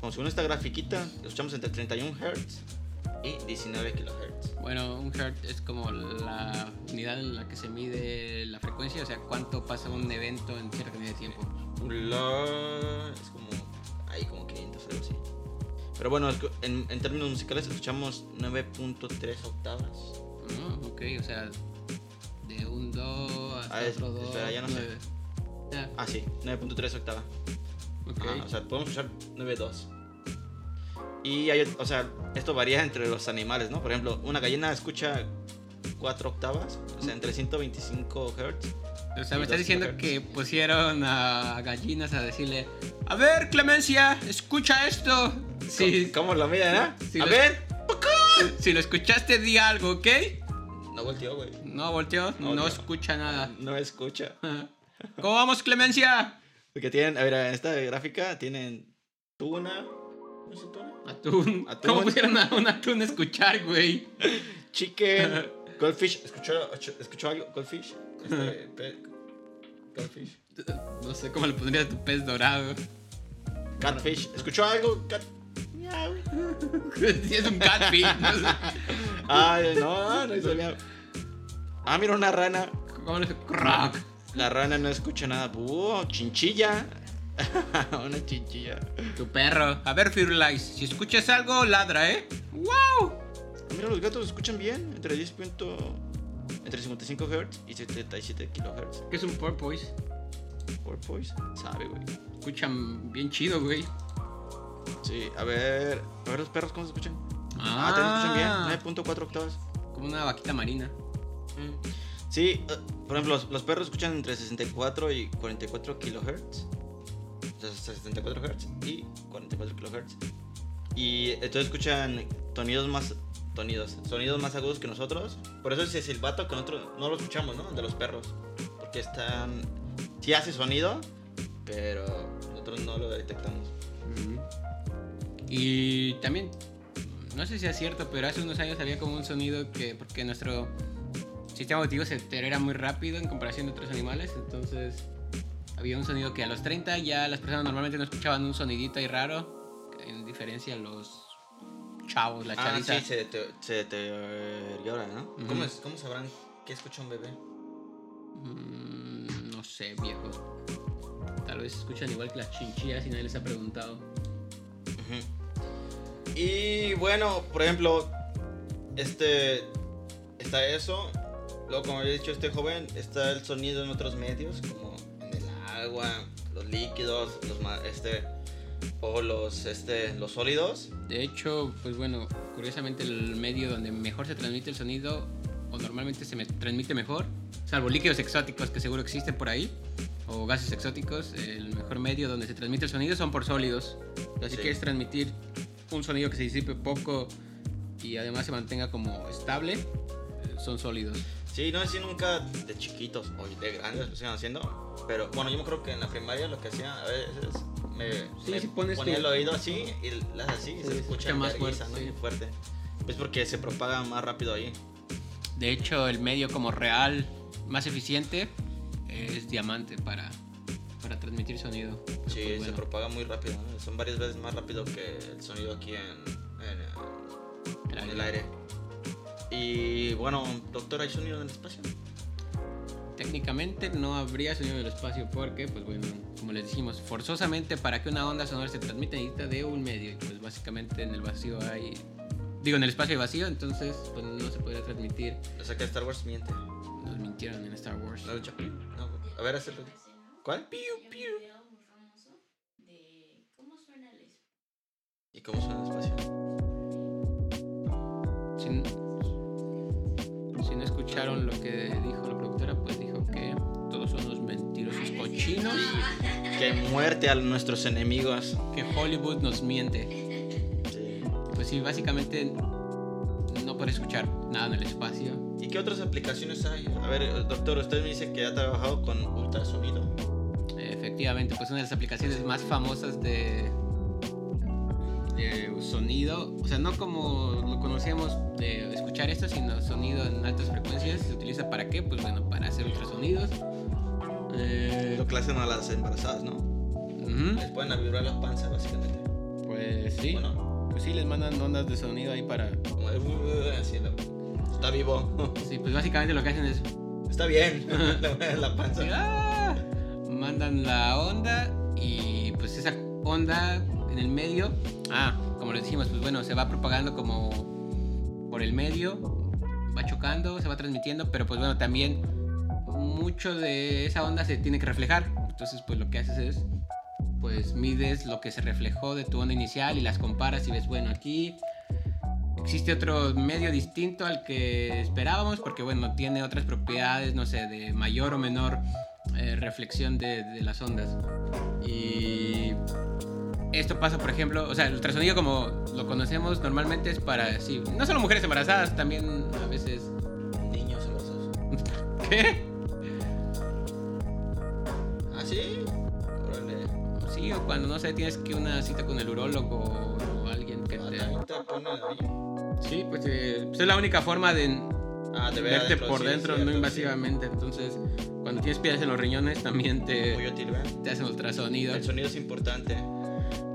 Como según esta grafiquita, escuchamos entre 31 Hz y 19 kHz. Bueno, un hertz es como la unidad en la que se mide la frecuencia, o sea, cuánto pasa un evento en cierta cantidad de tiempo. La- Es como. Ahí como 500, algo así. Pero bueno, en, en términos musicales escuchamos 9.3 octavas. Ah, ok, o sea, de un do hasta Ah, es- otro do. espera, ya no sé. Ah, sí, 9.3 octava. Ajá, o sea, podemos escuchar 9.2. Y hay, o sea, esto varía entre los animales, ¿no? Por ejemplo, una gallina escucha 4 octavas, o sea, entre 125 Hz. O sea, me estás diciendo que pusieron a gallinas a decirle, a ver, Clemencia, escucha esto. Si, ¿Cómo lo miden, eh? Sí, A lo- ver. si lo escuchaste, di algo, ¿ok? No volteó, güey. No volteó, no, volteó. escucha nada. No escucha. ¿Cómo vamos, Clemencia? Porque tienen, a ver, en esta gráfica tienen tuna. ¿No es tuna? Atún. Atún. ¿Cómo pusieron a un atún escuchar, güey? Chicken. Goldfish. ¿Escuchó, escuchó algo? Goldfish. Este, pe- goldfish. No sé cómo le pondrías a tu pez dorado. Catfish. ¿Escuchó algo? Cat... Es un catfish. no sé. Ay, no, no hizo miau. Ah, mira una rana. ¿Cómo le crack? La rana no escucha nada. Chinchilla. una chinchilla. Tu perro. A ver, Firulais, si escuchas algo, ladra, ¿eh? ¡Wow! Ah, Mira, los gatos escuchan bien. Entre 10. punto- Entre 55 Hz y 77 kHz. ¿Qué es un porpoise? Porpoise. Sabe, güey. Escuchan bien chido, güey. Sí, a ver. A ver los perros cómo se escuchan. Ah, Ah, escuchan bien. 9.4 octavas. Como una vaquita marina. Sí, eh, por ejemplo, los, perros escuchan entre 64 y 44 kilohertz. O sea, 64 Hz y 44 kilohertz. Y entonces escuchan sonidos más sonidos, sonidos más agudos que nosotros. Por eso ese silbato que nosotros no lo escuchamos, ¿no? De los perros. Porque están sí hace sonido, pero nosotros no lo detectamos. Y también, no sé si es cierto, pero hace unos años había como un sonido que, porque nuestro sistema auditivo se deteriora muy rápido en comparación de otros animales, entonces había un sonido que a los 30 ya las personas normalmente no escuchaban un sonidito ahí raro, en diferencia a los chavos, la Ah, chaviza. sí, se, dete- se deteriora, ¿no? ¿Cómo, es- ¿Cómo sabrán qué escucha un bebé? Mm, no sé, viejo. Tal vez escuchan igual que las chinchillas y nadie les ha preguntado. Y bueno, por ejemplo, este está eso. Luego, como había dicho este joven, está el sonido en otros medios, como en el agua, los líquidos, los este o los este los sólidos. De hecho, pues bueno, curiosamente el medio donde mejor se transmite el sonido, o normalmente se me transmite mejor, salvo líquidos exóticos que seguro existen por ahí, o gases exóticos, el mejor medio donde se transmite el sonido son por sólidos. Si Sí. quieres transmitir un sonido que se disipe poco y además se mantenga como estable, eh, son sólidos. Sí, no sé si nunca de chiquitos o de grandes lo sigan haciendo, pero bueno, yo me creo que en la primaria lo que hacía a veces me, Sí, me si pones ponía tu- el oído así y las así y Sí, se se escucha escucha más fuerte, ¿no? sí. Muy fuerte. Es porque se propaga más rápido ahí. De hecho, el medio como real más eficiente es diamante para, para transmitir sonido. Pero, Sí, pues, se propaga muy rápido, ¿no? son varias veces más rápido que el sonido aquí en, en, El en aire. el aire. Y bueno, doctor, ¿hay sonido en el espacio? Técnicamente no habría sonido en el espacio porque, pues bueno, como les dijimos, forzosamente para que una onda sonora se transmita necesita de un medio y pues básicamente en el vacío hay, digo en el espacio hay vacío, entonces pues no se podría transmitir. O sea que Star Wars miente. Nos mintieron en Star Wars. ¿No? No, a ver, hacerlo. ¿Cuál? Piu, piu. muy famoso de cómo suena el espacio. ¿Y cómo suena el espacio? Si, si no escucharon lo que dijo la productora, pues dijo que todos son unos mentirosos cochinos, Que muerte a nuestros enemigos. que Hollywood nos miente. Sí. Pues sí, básicamente no puedes escuchar nada en el espacio. ¿Y qué otras aplicaciones hay? A ver, doctor, usted me dice que ha trabajado con ultrasonido. Efectivamente, pues una de las aplicaciones más famosas de, sonido, o sea, no como lo conocíamos de escuchar esto, sino sonido en altas frecuencias. ¿Se utiliza para qué? Pues bueno, para hacer ultrasonidos. Eh, Lo que hacen a las embarazadas, ¿no? Les pueden vibrar la panza, básicamente. Pues sí, Bueno, pues sí, les mandan ondas de sonido ahí para... "Uh", así, la- está vivo. Sí, pues básicamente lo que hacen es está bien. La panza. ¡Ah! Mandan la onda y pues esa onda en el medio, ah, como les dijimos, pues bueno, se va propagando como por el medio, va chocando, se va transmitiendo, pero pues bueno, también mucho de esa onda se tiene que reflejar. Entonces, pues lo que haces es, pues mides lo que se reflejó de tu onda inicial y las comparas y ves, bueno, aquí existe otro medio distinto al que esperábamos porque bueno tiene otras propiedades no sé de mayor o menor eh, reflexión de, de las ondas. Y esto pasa por ejemplo o sea el ultrasonido como lo conocemos normalmente es para sí no solo mujeres embarazadas también a veces Niños embarazados. ¿qué? ¿Ah, sí? Órale. sí o cuando no sé tienes que una cita con el urólogo o alguien que Ah, te te ponen ahí. sí pues, eh, pues es la única forma de Ah, de ver verte adentro, por sí, dentro no sí. invasivamente entonces cuando tienes piedras en los riñones también te, Muy útil, ¿ven? te hacen ultrasonido. El sonido es importante.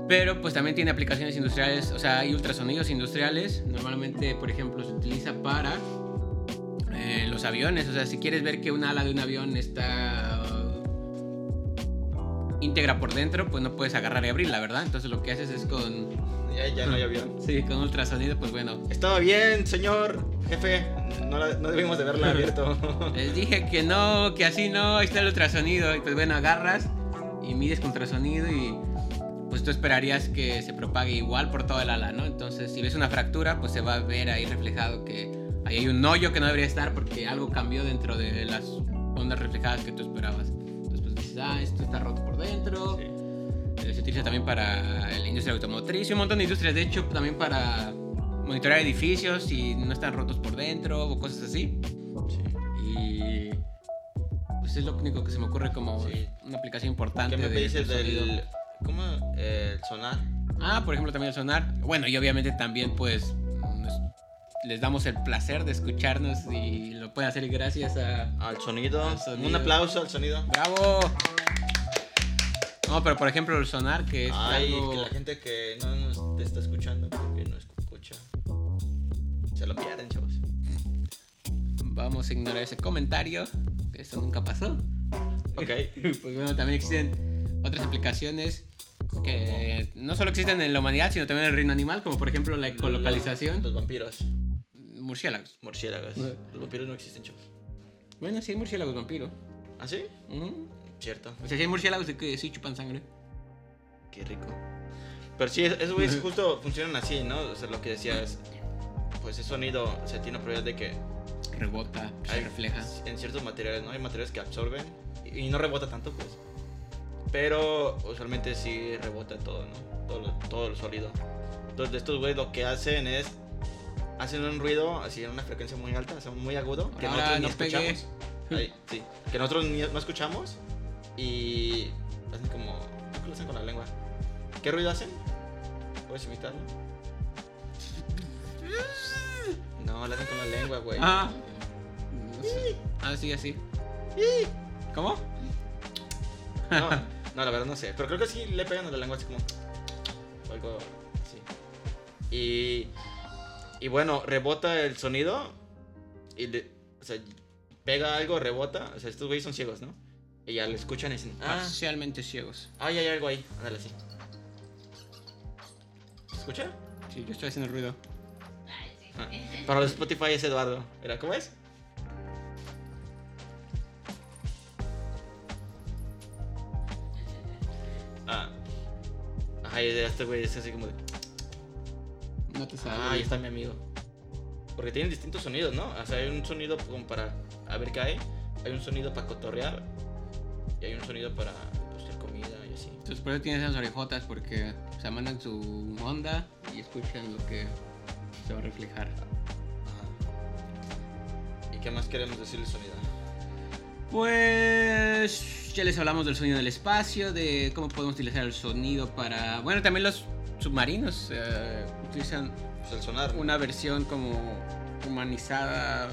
Pero pues también tiene aplicaciones industriales, o sea, hay ultrasonidos industriales. Normalmente, por ejemplo, se utiliza para eh, los aviones. O sea, si quieres ver que un ala de un avión está uh, íntegra por dentro, pues no puedes agarrar y abrirla, ¿verdad? Entonces lo que haces es con, Ya, ya no hay avión. sí, con ultrasonido, pues bueno. Estaba bien, señor jefe. No, la- no debimos de verla abierto. Les dije que no, que así no, ahí está el ultrasonido. Y pues bueno, agarras y mides con ultrasonido y pues tú esperarías que se propague igual por todo el ala, ¿no? Entonces, si ves una fractura, pues se va a ver ahí reflejado que ahí hay un hoyo que no debería estar porque algo cambió dentro de las ondas reflejadas que tú esperabas. Entonces, pues dices, ah, esto está roto por dentro. Sí. Eh, Se utiliza también para la industria automotriz y un montón de industrias, de hecho, también para monitorear edificios si no están rotos por dentro o cosas así. Sí. Y pues es lo único que se me ocurre como Sí. una aplicación importante. ¿Qué me de- dices del. ¿Cómo? El sonar. Ah, por ejemplo, también el sonar. Bueno, y obviamente también, pues, les damos el placer de escucharnos y lo pueden hacer gracias a... Al sonido. Al sonido. Un aplauso al sonido. ¡Bravo! No, pero por ejemplo el sonar, que es Ay, algo... que la gente que no nos te está escuchando, que no escucha. Se lo pierden, chavos. Vamos a ignorar ese comentario, que eso nunca pasó. Ok. Pues bueno, también existen otras aplicaciones que no solo existen en la humanidad, sino también en el reino animal, como por ejemplo la ecolocalización. Los vampiros. Murciélagos. Murciélagos. Los vampiros no existen, chavos. Bueno, sí hay murciélagos vampiro. ¿Ah, sí? Ujú. Cierto. O sea, sí hay murciélagos que sí chupan sangre. Qué rico. Pero sí, es- esos güeyes justo funcionan así, ¿no? O sea, lo que decías, pues ese sonido, o sea, tiene una propiedad de que Rebota, se hay refleja. en ciertos materiales, ¿no? Hay materiales que absorben y no rebota tanto, pues. Pero usualmente sí rebota todo, ¿no? Todo, todo el sólido. Entonces, estos güeyes lo que hacen es, hacen un ruido así en una frecuencia muy alta, o sea, muy agudo, que Ahora nosotros ni no pegué. escuchamos. Ahí, sí, que nosotros ni- no escuchamos y hacen como, que lo hacen con la lengua. ¿Qué ruido hacen? ¿Puedes imitarlo? No, lo hacen con la lengua, güey. Ah. No sé. Ah, sí, así. ¿Cómo? No, no, la verdad no sé. Pero creo que sí le pegan a la lengua así como. o algo así. Y. Y bueno, rebota el sonido. Y le. O sea, pega algo, rebota. O sea, estos güeyes son ciegos, ¿no? Y ya lo escuchan y dicen. Ah, Parcialmente ciegos. ay, hay algo ahí. Ándale así. ¿Se escucha? Sí, yo estoy haciendo ruido. Ay, sí. Ah, Para los Spotify es Eduardo. ¿Era cómo es? Ay, este güey es así como de. No te sabes. Ah, ahí está mi amigo. Porque tienen distintos sonidos, ¿no? O sea, hay un sonido como para a ver qué hay. Hay un sonido para cotorrear. Y hay un sonido para buscar comida y así. Entonces por eso tienen esas orejotas porque o sea, mandan su onda y escuchan lo que se va a reflejar. Ajá. ¿Y qué más queremos decir del sonido? Pues ya les hablamos del sonido del espacio, de cómo podemos utilizar el sonido para... Bueno, también los submarinos eh, utilizan Pues el sonar. una versión como humanizada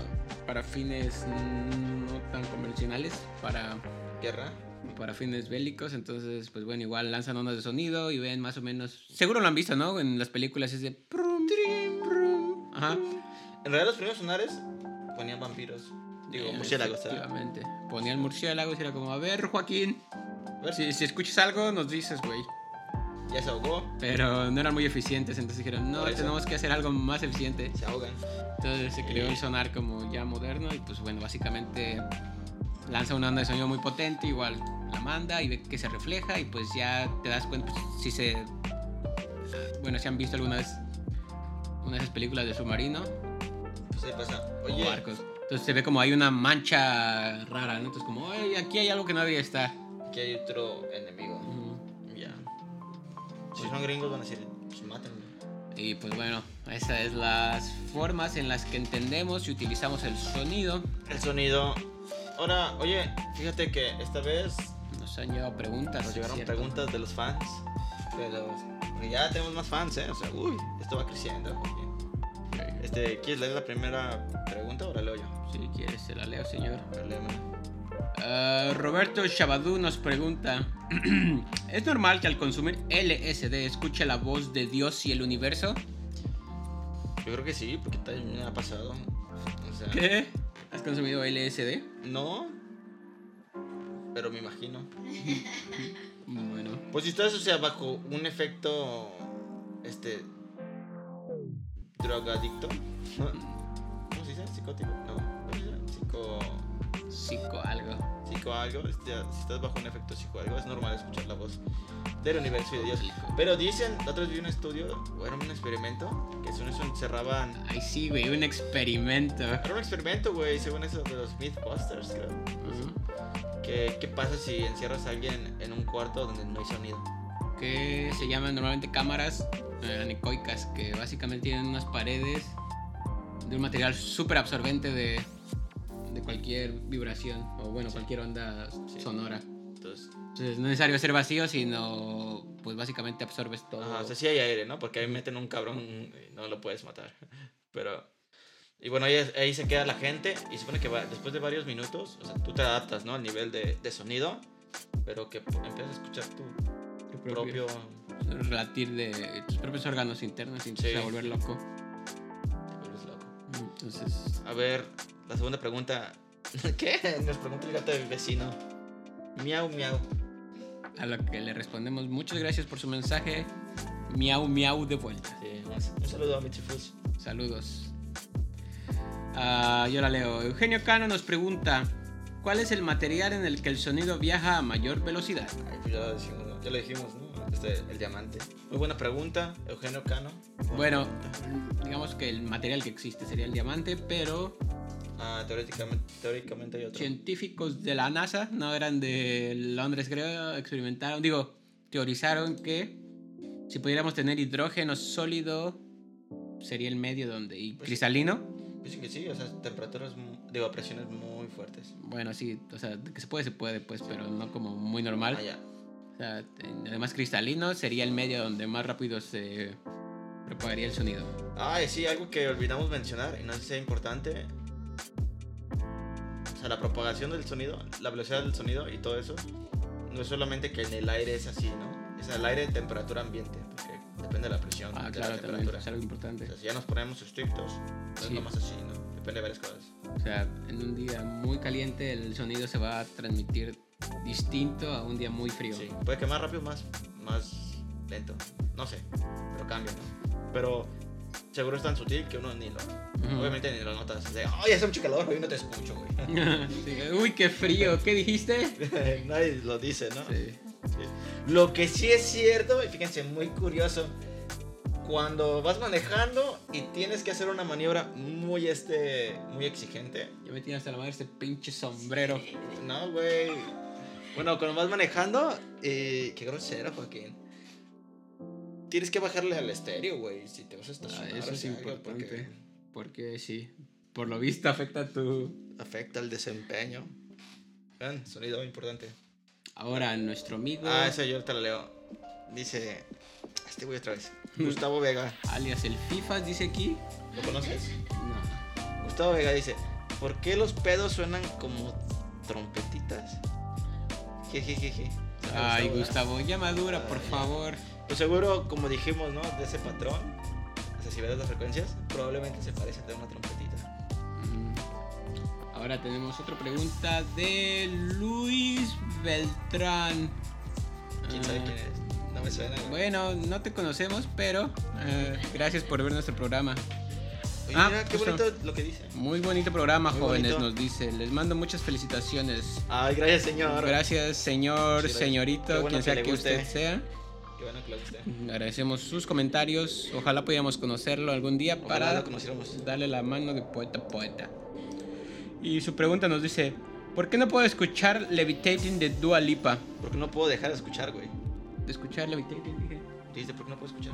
para fines no tan convencionales, para, Guerra. para fines bélicos. Entonces, pues bueno, igual lanzan ondas de sonido y ven más o menos... Seguro lo han visto, ¿no? En las películas es de... Ajá. En realidad los primeros sonares ponían vampiros. Digo, Eh, murciélagos, ¿sabes? Efectivamente. Ponían murciélagos y era como, a ver, Joaquín, A ver, si, si escuchas algo, nos dices, güey. ya se ahogó, Pero no eran muy eficientes, entonces dijeron, no, tenemos que hacer algo más eficiente. se ahogan. Entonces se creó el sonar como ya moderno y pues bueno, básicamente lanza una onda de sonido muy potente, igual la manda y ve que se refleja y pues ya te das cuenta pues, si se... Bueno, si han visto alguna vez una de esas películas de submarino Pues ahí pasa. o Oye, barcos. Entonces se ve como hay una mancha rara, ¿no? Entonces como, "Ay, aquí hay algo que no debería estar. aquí hay otro enemigo. Ujú. Ya. Si son gringos van a decir, pues mátenme. Y pues bueno, esas es las formas en las que entendemos y utilizamos el sonido. El sonido. Ahora, oye, fíjate que esta vez Nos han llegado preguntas. nos llegaron ¿cierto? preguntas de los fans. Porque ya tenemos más fans, ¿eh? O sea, uy, esto va creciendo. porque- Este, ¿quieres leer la primera pregunta o la leo yo? Si quieres, se la leo, señor. Ah, Roberto Chabadú nos pregunta: ¿Es normal que al consumir LSD escuche la voz de Dios y el universo? Yo creo que sí, porque también me ha pasado. O sea, ¿Qué? ¿Has consumido LSD? No, pero me imagino. Bueno, Pues si estás, o sea, bajo un efecto, este, drogadicto. ¿cómo se dice? Psicótico, no, ¿cómo se dice? Psico, psico algo. psico algo, si estás bajo un efecto psico algo, es normal escuchar la voz del universo y de Dios. Pero dicen, la otra vez vi un estudio, o era un experimento, que según eso encerraban, Ay, sí, güey, un experimento. era un experimento, güey, según eso de los Mythbusters, creo. Que ¿Qué pasa si encierras a alguien en un cuarto donde no hay sonido? Que se llaman normalmente cámaras eh, anecoicas, que básicamente tienen unas paredes de un material súper absorbente de, de cualquier vibración o bueno, cualquier onda Sí. sonora. Entonces, Entonces no es necesario ser vacío, sino pues básicamente absorbes todo. ajá, o sea, sí hay aire, ¿no? Porque ahí meten un cabrón y no lo puedes matar. Pero. Y bueno, ahí, ahí se queda la gente y supone que va- después de varios minutos, o sea, tú te adaptas, ¿no? Al nivel de, de sonido, pero que empiezas a escuchar tu tu propio. relatir de tus propios órganos internos y empiezas Sí. volver loco. te vuelves loco. Entonces, A ver, la segunda pregunta. ¿Qué? Nos pregunta el gato del vecino. Miau, miau. a lo que le respondemos, muchas gracias por su mensaje. Miau, miau de vuelta. Sí, un, saludo a Michifus. Saludos. Ah, yo la leo. Eugenio Cano nos pregunta, ¿cuál es el material en el que el sonido viaja a mayor velocidad? Ay, pues ya lo dijimos, ¿no? Ya lo dijimos, ¿no? Este, el diamante. Muy buena pregunta, Eugenio Cano. Bueno, digamos que el material que existe sería el diamante, pero Ah, teóricamente, teóricamente hay otro. científicos de la NASA, no eran de Londres creo, experimentaron, digo, teorizaron que si pudiéramos tener hidrógeno sólido sería el medio donde y Pues- cristalino. Dicen que sí, o sea, temperaturas, digo, presiones muy fuertes. Bueno, sí, o sea, que se puede, se puede, pues, pero no como muy normal. Ah, ya. O sea, además cristalino sería el medio donde más rápido se propagaría el sonido. Ah, sí, algo que olvidamos mencionar y no sé si sea importante. O sea, la propagación del sonido, la velocidad del sonido y todo eso, no es solamente que en el aire es así, ¿no? Es el aire de temperatura ambiente, porque depende de la presión, Ah, de claro, la temperatura. es algo importante. O sea, si ya nos ponemos estrictos, no es Sí. nomás así, ¿no? Depende de varias cosas. O sea, en un día muy caliente el sonido se va a transmitir distinto a un día muy frío. Sí, puede que más rápido, más, más lento. No sé, pero cambia. Pero seguro es tan sutil que uno ni lo. Obviamente ni lo notas. De, ay, hace mucho calor, hoy no te escucho, güey. Sí, Uy, qué frío, ¿qué dijiste? Nadie lo dice, ¿no? Sí. Lo que sí es cierto, y fíjense, muy curioso, cuando vas manejando y tienes que hacer una maniobra muy, este, muy exigente. Ya me tiene hasta la madre este pinche sombrero. No, güey. Bueno, cuando vas manejando, eh, qué grosero, Joaquín. Tienes que bajarle al estéreo, güey, si te vas a Ah, estacionar. eso o es importante. porque Porque sí, por lo visto afecta tu... Afecta el desempeño. Vean, sonido importante. Ahora, nuestro amigo, Ah, ese yo te lo leo. Dice, este güey otra vez. Gustavo Vega, alias el FIFAs, dice aquí. ¿lo conoces? No. Gustavo Vega dice, ¿por qué los pedos suenan como trompetitas? Jejejeje. Ay, Gustavo, ya madura, por Ah, ya. favor. Pues seguro, como dijimos, ¿no? De ese patrón, o sea, si ves las frecuencias, probablemente se parece a una trompetita. Mm. Ahora tenemos otra pregunta de Luis Beltrán. ¿Quién sabe Ah, quién es? No me suena. Bueno, no te conocemos, pero eh, gracias por ver nuestro programa. Oye, ah, mira, qué justo. bonito lo que dice. Muy bonito programa, Muy jóvenes, bonito. nos dice. Les mando muchas felicitaciones. Ay, gracias, señor. Gracias, señor, Sí, señorito, bueno quien sea que usted sea. Qué bueno que lo guste. Agradecemos sus comentarios. Ojalá pudiéramos conocerlo algún día Ojalá para lo conociéramos. darle la mano de poeta poeta. Y su pregunta nos dice: ¿Por qué no puedo escuchar Levitating de Dua Lipa? Porque no puedo dejar de escuchar, güey. ¿De escuchar Levitating? Dije. Dice, ¿por qué no puedo escuchar?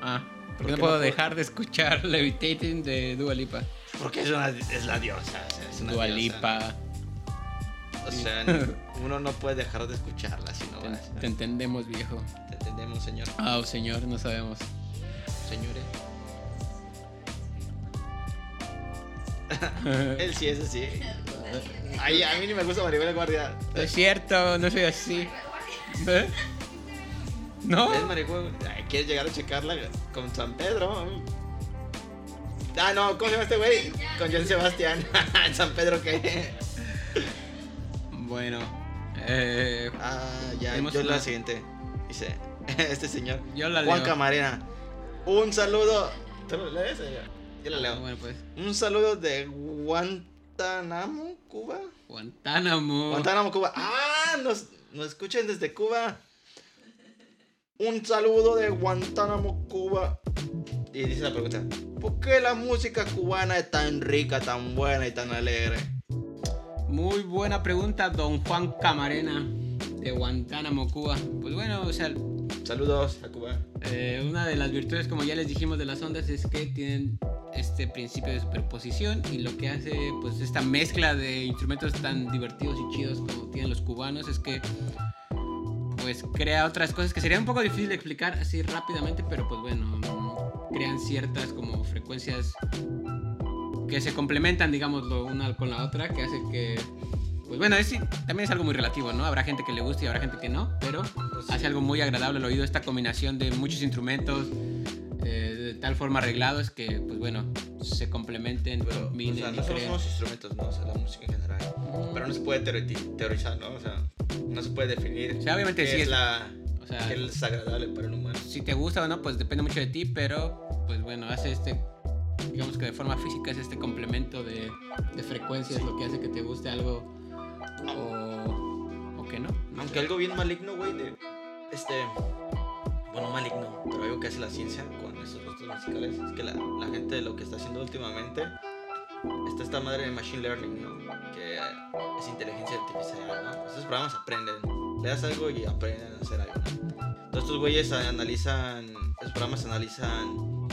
Ah, ¿por ¿Por qué no puedo no dejar de escuchar Levitating de Dua Lipa? Porque es, una, es la diosa. o sea, es una Dua diosa. Lipa. O sea, uno no puede dejar de escucharla si no Te, vas. te entendemos, viejo. Te entendemos, señor. Ah, oh, señor, no sabemos. Señores. Él sí es así. Ay, a mí ni me gusta Maribel Guardia. Es cierto, no soy así. ¿Eh? ¿No? ¿Ves, Maribel? Ay, ¿Quieres llegar a checarla con San Pedro? Ah, no, ¿cómo se llama este güey? Con John Sebastián. ¿San Pedro qué? Bueno, eh, Ah, ya, yo la siguiente. Dice, este señor. yo la Juan leo. Camarena. Un saludo. ¿Tú lo lees? Yo la Ah, leo. Bueno, pues, Un saludo de Guantánamo, Cuba. Guantánamo. Guantánamo, Cuba. ¡Ah! Nos, nos escuchan desde Cuba. Un saludo de Guantánamo, Cuba. Y dice la pregunta: ¿Por qué la música cubana es tan rica, tan buena y tan alegre? Muy buena pregunta, don Juan Camarena, de Guantánamo, Cuba. Pues bueno, o sea, Saludos a Cuba. eh, una de las virtudes, como ya les dijimos, de las ondas es que tienen este principio de superposición y lo que hace pues esta mezcla de instrumentos tan divertidos y chidos como tienen los cubanos es que pues crea otras cosas que sería un poco difícil de explicar así rápidamente, pero pues bueno, crean ciertas como frecuencias que se complementan, digámoslo, una con la otra, que hace que pues bueno, es, también es algo muy relativo, ¿no? Habrá gente que le guste y habrá gente que no, pero Pues hace algo muy agradable al oído esta combinación de muchos instrumentos eh, de tal forma arreglados que, pues bueno, se complementen, Pero, o combinen sea, y no solo son los instrumentos, ¿no? O sea, la música en general. Pero no se puede teorizar, ¿no? O sea, no se puede definir O sea, obviamente qué sí es, es- la, O sea, qué es agradable para el humano. si te gusta o no, pues depende mucho de ti, pero pues bueno, hace este, digamos que de forma física es este complemento de, de frecuencias lo que hace que te guste algo o, o que no. Aunque algo bien maligno, güey, de. Este. Bueno, maligno, pero algo que hace la ciencia con esos gustos musicales es que la, la gente lo que está haciendo últimamente. Está esta madre de machine learning, ¿no? Que es inteligencia artificial, ¿no? Esos programas aprenden. Le das algo y aprenden a hacer algo, ¿no? Entonces, estos güeyes analizan. Esos programas analizan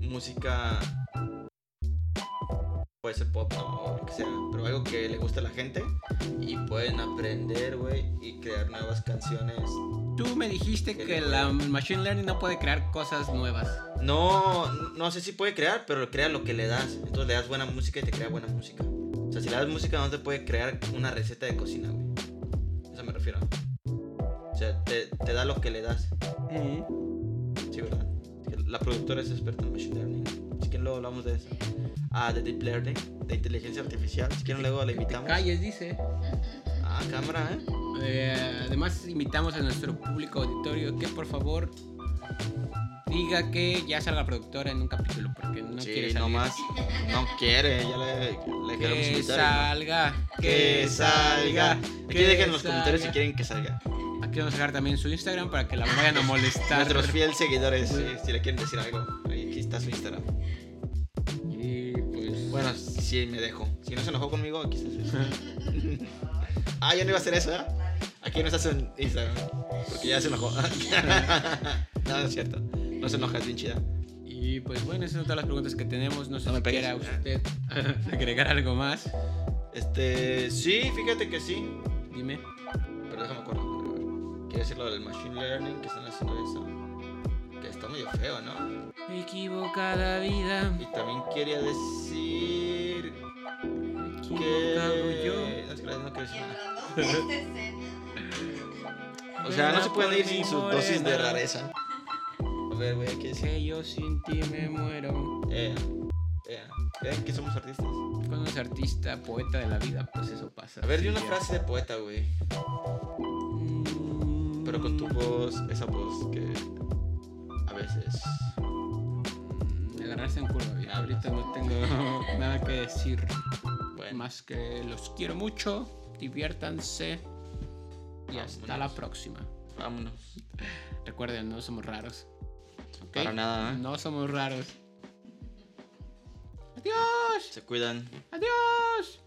música. Puede ser pop. O lo que sea, pero algo que le guste a la gente y pueden aprender, güey, y crear nuevas canciones. Tú me dijiste que la machine learning no puede crear cosas nuevas. No, no sé si puede crear, pero crea lo que le das. Entonces le das buena música y te crea buena música. O sea, si le das música no te puede crear una receta de cocina, güey. Eso me refiero. O sea, te, te da lo que le das. Sí, ¿verdad? La productora es experta en machine learning. Si quieren luego hablamos de eso. Ah, de deep learning, de inteligencia artificial. Si quieren luego la invitamos. calles, dice. Ah, cámara, ¿eh? Eh, además, invitamos a nuestro público auditorio que por favor diga que ya salga la productora en un capítulo porque no quiere salir. nomás no quiere, ya le, le queremos Que invitar. salga, Que salga. Aquí que dejen en los comentarios si quieren que salga. Aquí vamos a dejar también su Instagram para que la vayan a molestar. Nuestros fieles seguidores, sí, si le quieren decir algo, aquí está su Instagram. Y pues. Bueno, sí, me dejo. Si no se enojó conmigo, aquí está su Instagram. ah, ya no iba a hacer eso, ¿eh? Aquí no está su Instagram. Porque ya se enojó. no, no es cierto. No se enoja, es bien chida. Y pues bueno, esas son todas las preguntas que tenemos. No sé No me si quiera usted agregar algo más. Este, sí, fíjate que sí. Dime. Pero déjame acuerdo. Quiero decir lo del machine learning que están haciendo eso. Que está medio feo, ¿no? Equivocada vida. Y también quería decir Equivocado que. yo. No, es que no quiero decir nada. O sea, no se por ir sin su dosis de rareza. A ver, güey, ¿qué decir? Que yo sin ti me muero. Eh, eh, ¿Ven que somos artistas? Cuando es artista, poeta de la vida, pues eso pasa. A ver, di una frase de poeta, güey. Mm, Pero con tu voz, esa voz que. A veces. mm, Agarrarse en curva, bien. Ahorita no tengo nada que decir. Bueno, Más que los quiero mucho. Diviértanse. Y hasta Vámonos. la próxima. vámonos. Recuerden, no somos raros. Para nada, ¿eh? No somos raros. Adiós. Se cuidan. Adiós.